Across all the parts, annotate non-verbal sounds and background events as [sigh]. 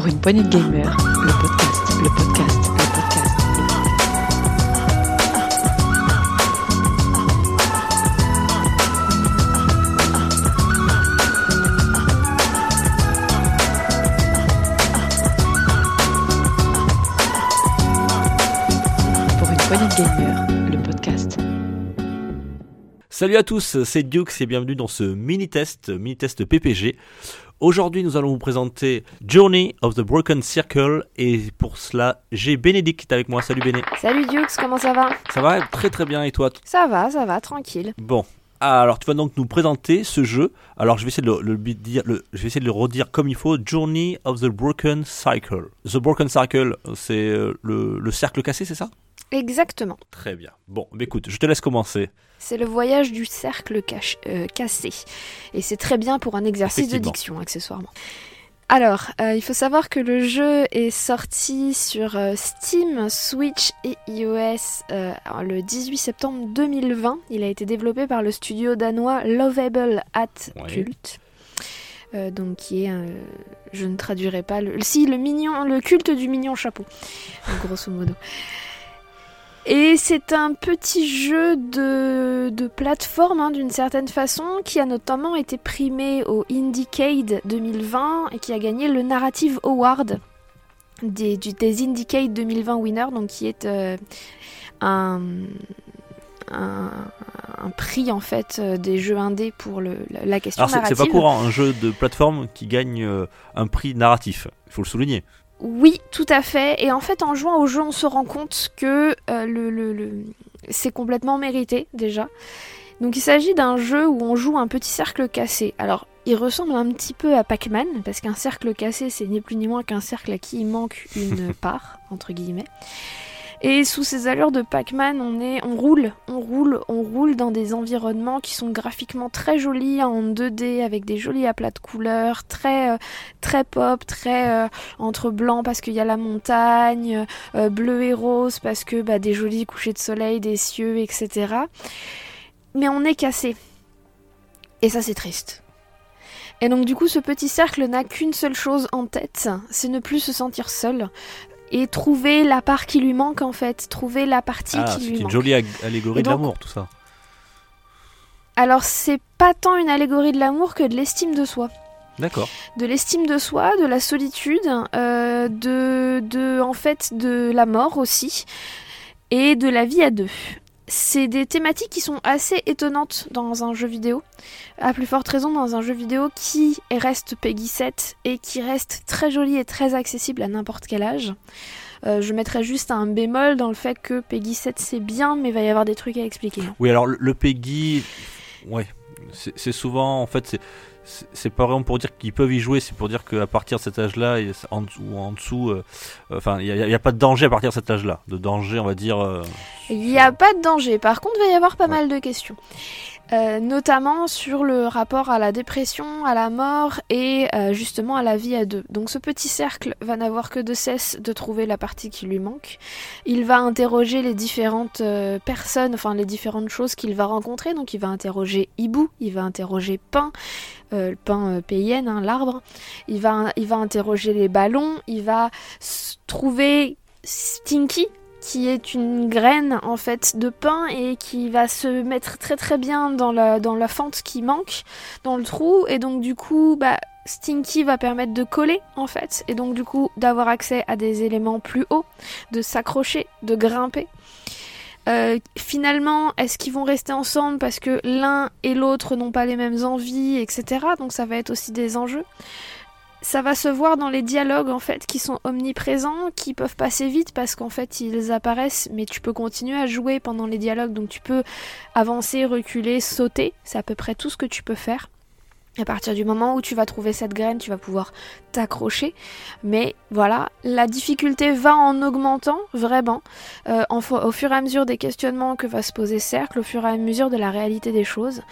Pour une poignée de gamers, le podcast, le podcast, le podcast. Pour une poignée de gamers, le podcast. Salut à tous, c'est Dukes et bienvenue dans ce mini-test, mini-test PPG. Aujourd'hui, nous allons vous présenter Journey of the Broken Circle et pour cela, j'ai Bénédicte avec moi. Salut Béné. Salut Dukes, comment ça va? Ça va très très bien et toi? Ça va, ça va, tranquille. Bon. Alors, tu vas donc nous présenter ce jeu. Alors, je vais essayer de le, le dire, le- je vais essayer de le redire comme il faut. Journey of the Broken Cycle. The Broken Cycle, c'est euh, le, le cercle cassé, c'est ça? Exactement. Très bien. Bon, bah écoute, je te laisse commencer. C'est le voyage du cercle cache- euh, cassé. Et c'est très bien pour un exercice de diction, accessoirement. Alors, euh, il faut savoir que le jeu est sorti sur euh, Steam, Switch et iOS euh, le 18 septembre 2020. Il a été développé par le studio danois Lovable at. Cult. Donc qui est, je ne traduirai pas le, si le mignon, le culte du mignon chapeau, grosso modo. Et c'est un petit jeu de, de plateforme hein, d'une certaine façon qui a notamment été primé au Indiecade 2020 et qui a gagné le Narrative Award des, du- des Indiecade 2020 winners, donc qui est euh, un, un, un prix en fait euh, des jeux indés pour le, la, la question Alors, c'est c'est narrative. pas courant, un jeu de plateforme qui gagne euh, un prix narratif. Il faut le souligner. Oui, tout à fait. Et en fait, en jouant au jeu, on se rend compte que euh, le, le- le- c'est complètement mérité déjà. Donc il s'agit d'un jeu où on joue un petit cercle cassé. Alors, il ressemble un petit peu à Pac-Man, parce qu'un cercle cassé, c'est ni plus ni moins qu'un cercle à qui il manque une [laughs] part, entre guillemets. Et sous ces allures de Pac-Man, on, on roule, on roule, on roule dans des environnements qui sont graphiquement très jolis en 2D, avec des jolis aplats de couleurs, très, euh, très pop, très... euh, entre blanc parce qu'il y a la montagne, euh, bleu et rose parce que bah, des jolis couchers de soleil, des cieux, etc. Mais on est cassé. Et ça c'est triste. Et donc du coup ce petit cercle n'a qu'une seule chose en tête, c'est ne plus se sentir seul et trouver la part qui lui manque en fait, trouver la partie Ah, qui c'est lui une manque. jolie ag- allégorie Et de l'amour, tout ça. Alors c'est pas tant une allégorie de l'amour que de l'estime de soi. D'accord. de l'estime de soi, de la solitude, euh, de, de, en fait, de la mort aussi, et de la vie à deux. C'est des thématiques qui sont assez étonnantes dans un jeu vidéo. À plus forte raison dans un jeu vidéo qui reste Peggy 7 et qui reste très joli et très accessible à n'importe quel âge. Euh, je mettrais juste un bémol dans le fait que Peggy 7 c'est bien, mais il va y avoir des trucs à expliquer. Oui, alors le, Peggy, ouais, c'est c'est souvent, en fait, c'est- pas vraiment pour dire qu'ils peuvent y jouer, c'est pour dire qu'à partir de cet âge-là, en ou en dessous, euh, enfin, il n'y a, pas de danger à partir de cet âge-là. De danger, on va dire. euh, Il n'y a pas de danger. Par contre, il va y avoir pas Ouais. mal de questions. Euh, notamment sur le rapport à la dépression, à la mort et euh, justement à la vie à deux. Donc ce petit cercle va n'avoir que de cesse de trouver la partie qui lui manque. Il va interroger les différentes euh, personnes, enfin les différentes choses qu'il va rencontrer. Donc il va interroger Hibou, il va interroger Pain, euh, le pain euh, PIN, hein, l'arbre. Il va, il va interroger les ballons, il va trouver Stinky, qui est une graine en fait de pain et qui va se mettre très très bien dans la, fente qui manque, dans le trou, et donc du coup, bah, Stinky va permettre de coller en fait, et donc du coup d'avoir accès à des éléments plus hauts, de s'accrocher, de grimper. Euh, finalement, est-ce qu'ils vont rester ensemble parce que l'un et l'autre n'ont pas les mêmes envies, etc. Donc ça va être aussi des enjeux. Ça va se voir dans les dialogues en fait qui sont omniprésents, qui peuvent passer vite parce qu'en fait ils apparaissent, mais tu peux continuer à jouer pendant les dialogues, donc tu peux avancer, reculer, sauter, c'est à peu près tout ce que tu peux faire. À partir du moment où tu vas trouver cette graine, tu vas pouvoir t'accrocher. Mais voilà, la difficulté va en augmentant vraiment euh, au fur et à mesure des questionnements que va se poser Cercle, au fur et à mesure de la réalité des choses.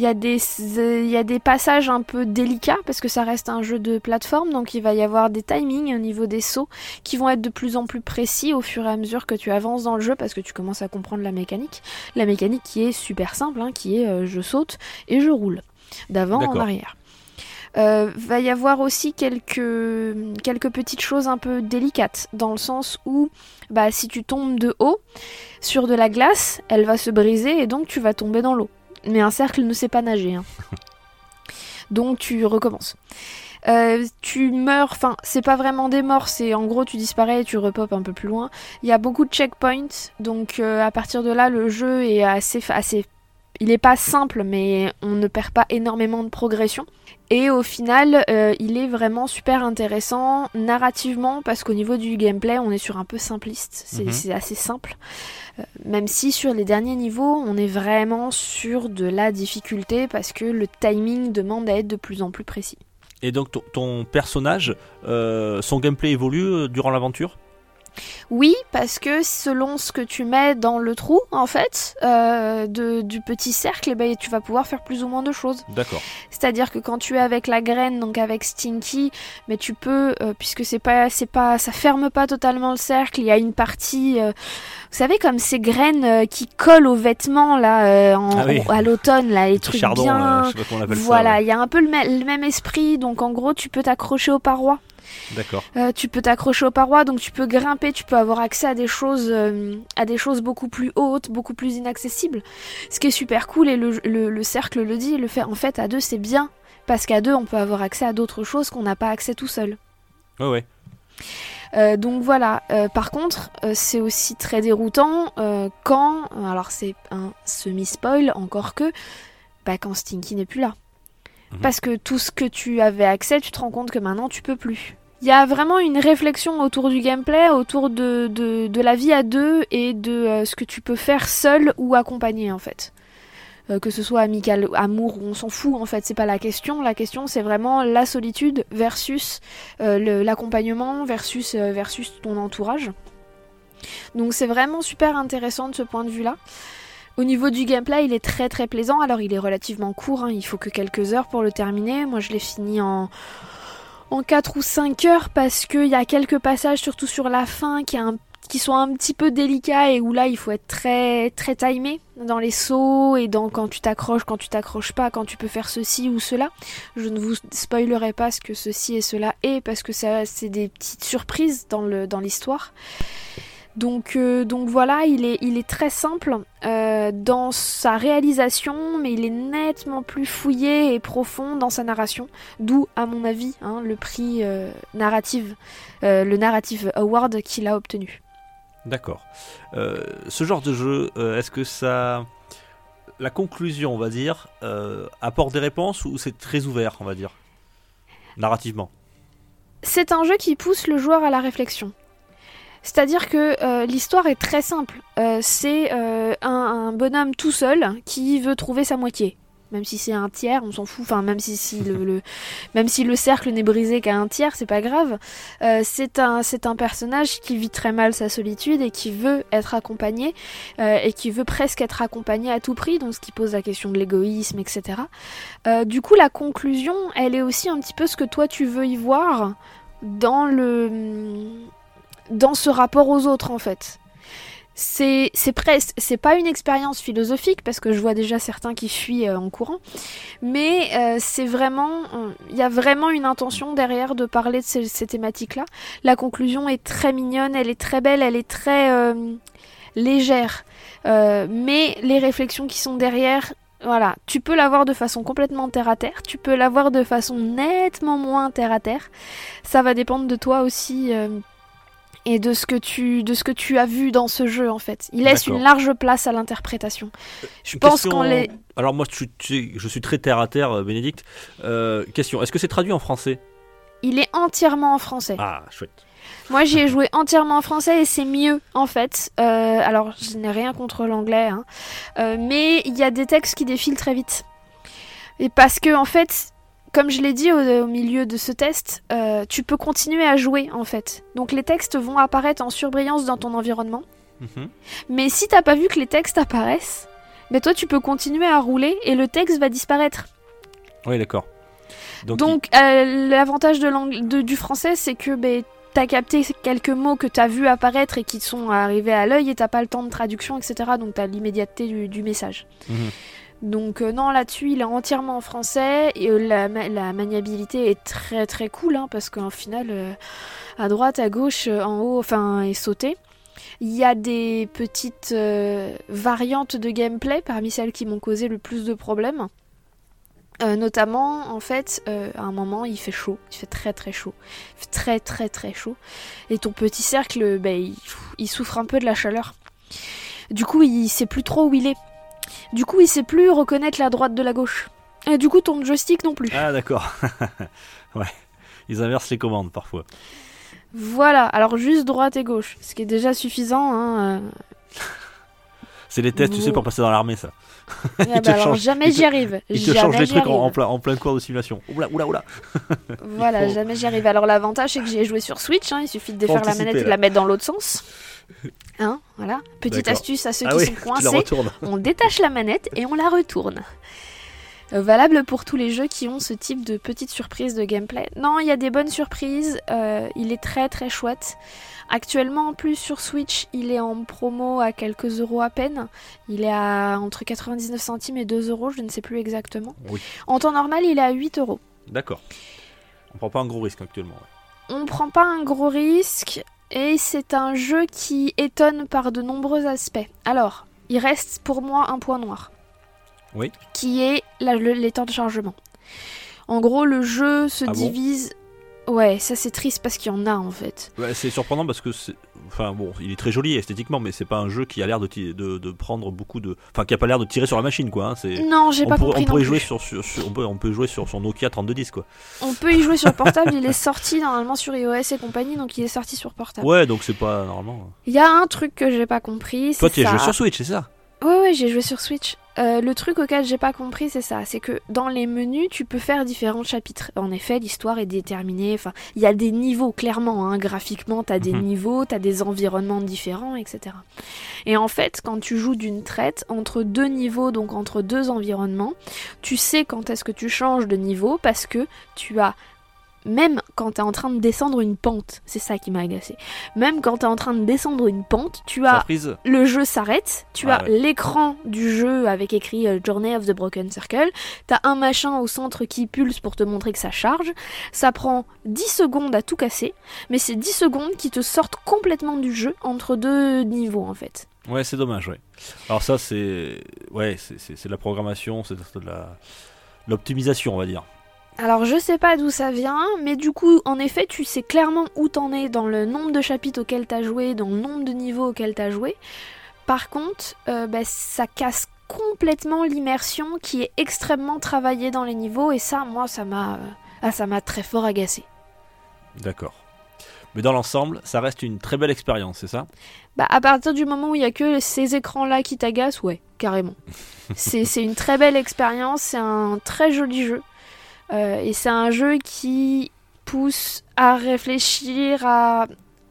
Il y, a des, euh, il y a des passages un peu délicats parce que ça reste un jeu de plateforme, donc il va y avoir des timings au niveau des sauts qui vont être de plus en plus précis au fur et à mesure que tu avances dans le jeu parce que tu commences à comprendre la mécanique. La mécanique qui est super simple, hein, qui est euh, je saute et je roule d'avant en arrière. Euh, va y avoir aussi quelques, quelques petites choses un peu délicates, dans le sens où bah, si tu tombes de haut sur de la glace, elle va se briser et donc tu vas tomber dans l'eau. Mais un cercle ne sait pas nager. hein. [laughs] Donc tu recommences. Euh, tu meurs, enfin c'est pas vraiment des morts, c'est en gros tu disparais et tu repopes un peu plus loin. Il y a beaucoup de checkpoints, donc euh, à partir de là le jeu est assez, assez, il est pas simple, mais on ne perd pas énormément de progression. Et au final, euh, il est vraiment super intéressant narrativement parce qu'au niveau du gameplay, on est sur un peu simpliste, c'est Mhm. assez simple. Euh, même si sur les derniers niveaux, on est vraiment sur de la difficulté parce que le timing demande à être de plus en plus précis. Et donc ton, ton personnage, euh, son gameplay évolue durant l'aventure? Oui, parce que selon ce que tu mets dans le trou, en fait, euh, de- du petit cercle, eh ben, tu vas pouvoir faire plus ou moins de choses. D'accord. C'est-à-dire que quand tu es avec la graine, donc avec Stinky, mais tu peux, euh, puisque c'est pas, c'est pas, ça ferme pas totalement le cercle. Il y a une partie, euh, vous savez, comme ces graines qui collent aux vêtements là, en- Ah oui. à l'automne, là, les trucs bien. euh, je sais pas comment on voilà, il y a un peu le même esprit. Donc en gros, tu peux t'accrocher aux parois. D'accord. Euh, tu peux t'accrocher aux parois, donc tu peux grimper, tu peux avoir accès à des choses, euh, à des choses beaucoup plus hautes, beaucoup plus inaccessibles. Ce qui est super cool et le, le- le cercle le dit, le fait en fait à deux c'est bien parce qu'à deux on peut avoir accès à d'autres choses qu'on n'a pas accès tout seul. Ouais, ouais. Euh, donc voilà. Euh, par contre, euh, c'est aussi très déroutant quand, alors c'est un semi spoil encore que, bah, quand Stinky n'est plus là. Mhm. Parce que tout ce que tu avais accès, tu te rends compte que maintenant tu peux plus. Il y a vraiment une réflexion autour du gameplay, autour de, de, la vie à deux et de euh, ce que tu peux faire seul ou accompagné en fait. Euh, que ce soit amical, amour, on s'en fout en fait, c'est pas la question. La question c'est vraiment la solitude versus euh, l'accompagnement versus, versus ton entourage. Donc c'est vraiment super intéressant de ce point de vue-là. Au niveau du gameplay, il est très très plaisant. Alors il est relativement court, hein, il faut que quelques heures pour le terminer. Moi je l'ai fini en, en 4 ou 5 heures parce qu'il y a quelques passages, surtout sur la fin, qui, sont un petit peu délicats et où là il faut être très très timé dans les sauts et dans quand tu t'accroches, quand tu t'accroches pas, quand tu peux faire ceci ou cela. Je ne vous spoilerai pas ce que ceci et cela est parce que ça c'est des petites surprises dans l'histoire. Donc, euh, donc voilà, il est, il est très simple euh, dans sa réalisation, mais il est nettement plus fouillé et profond dans sa narration. D'où, à mon avis, hein, le prix euh, narrative, le Narrative Award qu'il a obtenu. D'accord. Ce genre de jeu, est-ce que ça. La conclusion, on va dire, apporte des réponses ou c'est très ouvert, on va dire Narrativement? C'est un jeu qui pousse le joueur à la réflexion. C'est-à-dire que euh, l'histoire est très simple. Euh, c'est euh, un, un bonhomme tout seul qui veut trouver sa moitié. Même si c'est un tiers, on s'en fout. Enfin, même si, si le, le- [laughs] même si le cercle n'est brisé qu'à un tiers, c'est pas grave. C'est un, c'est un personnage qui vit très mal sa solitude et qui veut être accompagné et qui veut presque être accompagné à tout prix. Donc, ce qui pose la question de l'égoïsme, etc. Du coup, la conclusion, elle est aussi un petit peu ce que toi tu veux y voir dans le dans ce rapport aux autres en fait. C'est presque c'est pas une expérience philosophique parce que je vois déjà certains qui fuient euh, en courant, mais euh, c'est vraiment il y a vraiment une intention derrière de parler de ces, ces thématiques-là. La conclusion est très mignonne, elle est très belle, elle est très euh, légère, Euh, mais les réflexions qui sont derrière voilà, tu peux l'avoir de façon complètement terre à terre, tu peux l'avoir de façon nettement moins terre à terre. Ça va dépendre de toi aussi euh, et de ce que tu de ce que tu as vu dans ce jeu en fait. Il laisse une large place à l'interprétation. Je Une pense qu'on les Alors moi, je suis, je très terre à terre, euh, Bénédicte. Euh, question est-ce que c'est traduit en français? Il est entièrement en français. Ah, chouette. Moi, j'y ai joué entièrement en français et c'est mieux en fait. Euh, alors, je n'ai rien contre l'anglais, hein. Euh, mais il y a des textes qui défilent très vite. Et parce que en fait, comme je l'ai dit au, au milieu de ce test, euh, tu peux continuer à jouer en fait. Donc les textes vont apparaître en surbrillance dans ton environnement. Mhm. Mais si t'as pas vu que les textes apparaissent, ben toi tu peux continuer à rouler et le texte va disparaître. Oui, d'accord. Donc, Donc euh, l'avantage de du français, c'est que ben, t'as capté quelques mots que t'as vu apparaître et qui sont arrivés à l'œil et t'as pas le temps de traduction, etc. Donc t'as l'immédiateté du, du message. Mhm. Donc euh, non, là-dessus, il est entièrement en français et euh, la, ma- la maniabilité est très très cool hein, parce qu'en final, euh, à droite, à gauche, en haut, enfin, et sauter. Il y a des petites variantes de gameplay parmi celles qui m'ont causé le plus de problèmes. Notamment, en fait, à un moment, il fait chaud, il fait très très chaud, il très très très chaud, et ton petit cercle, ben, il, il souffre un peu de la chaleur. Du coup, il sait plus trop où il est. Du coup, il sait plus reconnaître la droite de la gauche. Et du coup, ton joystick non plus. Ah d'accord. [laughs] ouais. Ils inversent les commandes parfois. Voilà, alors juste droite et gauche, ce qui est déjà suffisant. Hein, euh. C'est les tests, tu sais, pour passer dans l'armée, ça. Ah bah [laughs] alors change- jamais j'y arrive. Ils te changent les trucs en, plein, en plein cours de simulation. Oula, oula, oula. [laughs] Voilà, faut- jamais j'y arrive. Alors l'avantage c'est que j'y ai joué sur Switch, hein, il suffit de défaire la manette et de la mettre dans l'autre sens. Hein, voilà. Petite astuce à ceux Ah qui oui, sont coincés. on détache la manette et on la retourne. Euh, Valable pour tous les jeux qui ont ce type de petites surprises de gameplay. Non, il y a des bonnes surprises. euh, il est très très chouette. Actuellement, en plus sur Switch, il est en promo à quelques euros à peine. Il est à entre 99 centimes et 2 euros, je ne sais plus exactement. Oui. En temps normal, il est à 8 euros. D'accord. On prend pas un gros risque actuellement. ouais. On prend pas un gros risque et c'est un jeu qui étonne par de nombreux aspects. Alors, il reste pour moi un point noir. Oui. Qui est la- le- les temps de chargement. En gros, le jeu se Ah bon divise. Ouais, ça c'est triste parce qu'il y en a en fait. Ouais, c'est surprenant parce que c'est. Enfin bon, il est très joli esthétiquement, mais c'est pas un jeu qui a l'air de, de, de prendre beaucoup de. Enfin, qui a pas l'air de tirer sur la machine, quoi. hein, C'est. Non, j'ai On, pas compris on pourrait non jouer plus. sur, sur- sur- on, peut, on peut jouer sur son Nokia 3210 quoi. On peut y jouer sur portable, il est sorti normalement sur iOS et compagnie, donc il est sorti sur portable. Ouais, donc c'est pas normalement. Il y a un truc que j'ai pas compris. Toi, tu ça. joué sur Switch, c'est ça? Ouais, ouais, j'ai joué sur Switch. Euh, le truc auquel j'ai pas compris, c'est ça. C'est que dans les menus, tu peux faire différents chapitres. En effet, l'histoire est déterminée. Enfin, il y a des niveaux, clairement. Hein. Graphiquement, t'as des Mhm. niveaux, t'as des environnements différents, etc. Et en fait, quand tu joues d'une traite, entre deux niveaux, donc entre deux environnements, tu sais quand est-ce que tu changes de niveau parce que tu as même quand tu es en train de descendre une pente, c'est ça qui m'a agacé. Même quand tu es en train de descendre une pente, tu as Surprise le jeu s'arrête, tu Ah as ouais. l'écran du jeu avec écrit euh, Journey of the Broken Circle, t'as un machin au centre qui pulse pour te montrer que ça charge, ça prend 10 secondes à tout casser, mais c'est 10 secondes qui te sortent complètement du jeu entre deux niveaux en fait. Ouais, c'est dommage, ouais. Alors ça, c'est... Ouais, c'est de la programmation, c'est de la... L'optimisation, on va dire. Alors je sais pas d'où ça vient, mais du coup, en effet, tu sais clairement où t'en es dans le nombre de chapitres auxquels t'as joué, dans le nombre de niveaux auxquels t'as joué. Par contre, euh, bah, ça casse complètement l'immersion qui est extrêmement travaillée dans les niveaux, et ça, moi, ça m'a, euh, ah, ça m'a très fort agacé. D'accord. Mais dans l'ensemble, ça reste une très belle expérience, c'est ça? Bah, à partir du moment où il y a que ces écrans-là qui t'agacent, ouais, carrément. [laughs] c'est c'est une très belle expérience, c'est un très joli jeu. Euh, et c'est un jeu qui pousse à réfléchir, à.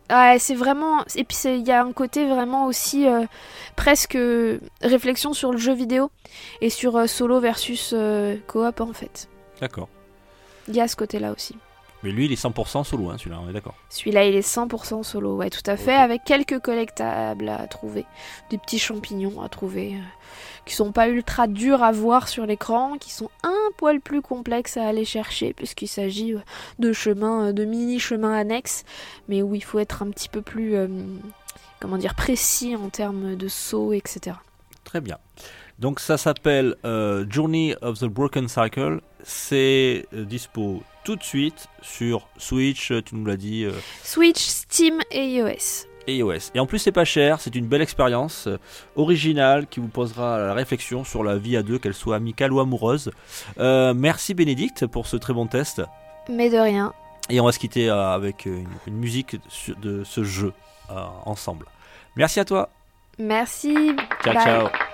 Ouais, c'est vraiment. Et puis il y a un côté vraiment aussi euh, presque euh, réflexion sur le jeu vidéo et sur euh, solo versus coop en fait. D'accord. Il y a ce côté-là aussi. Mais lui, il est 100% solo, hein, celui-là, on est d'accord. Celui-là, il est 100% solo, ouais, tout à fait, avec quelques collectables à trouver, des petits champignons à trouver, euh, qui sont pas ultra durs à voir sur l'écran, qui sont un poil plus complexes à aller chercher, puisqu'il s'agit euh, de chemins, euh, de mini-chemins annexes, mais où il faut être un petit peu plus, euh, comment dire, précis en termes de sauts, etc. Très bien. Donc ça s'appelle euh, Journey of the Broken Cycle. C'est euh, dispo tout de suite sur Switch, tu nous l'as dit, euh, Switch, Steam et iOS. et iOS. Et en plus, c'est pas cher, c'est une belle expérience euh, originale qui vous posera la réflexion sur la vie à deux, qu'elle soit amicale ou amoureuse. Euh, merci Bénédicte pour ce très bon test. Mais de rien. Et on va se quitter euh, avec une, une musique de ce jeu euh, ensemble. Merci à toi. Merci. Ciao, Bye. ciao.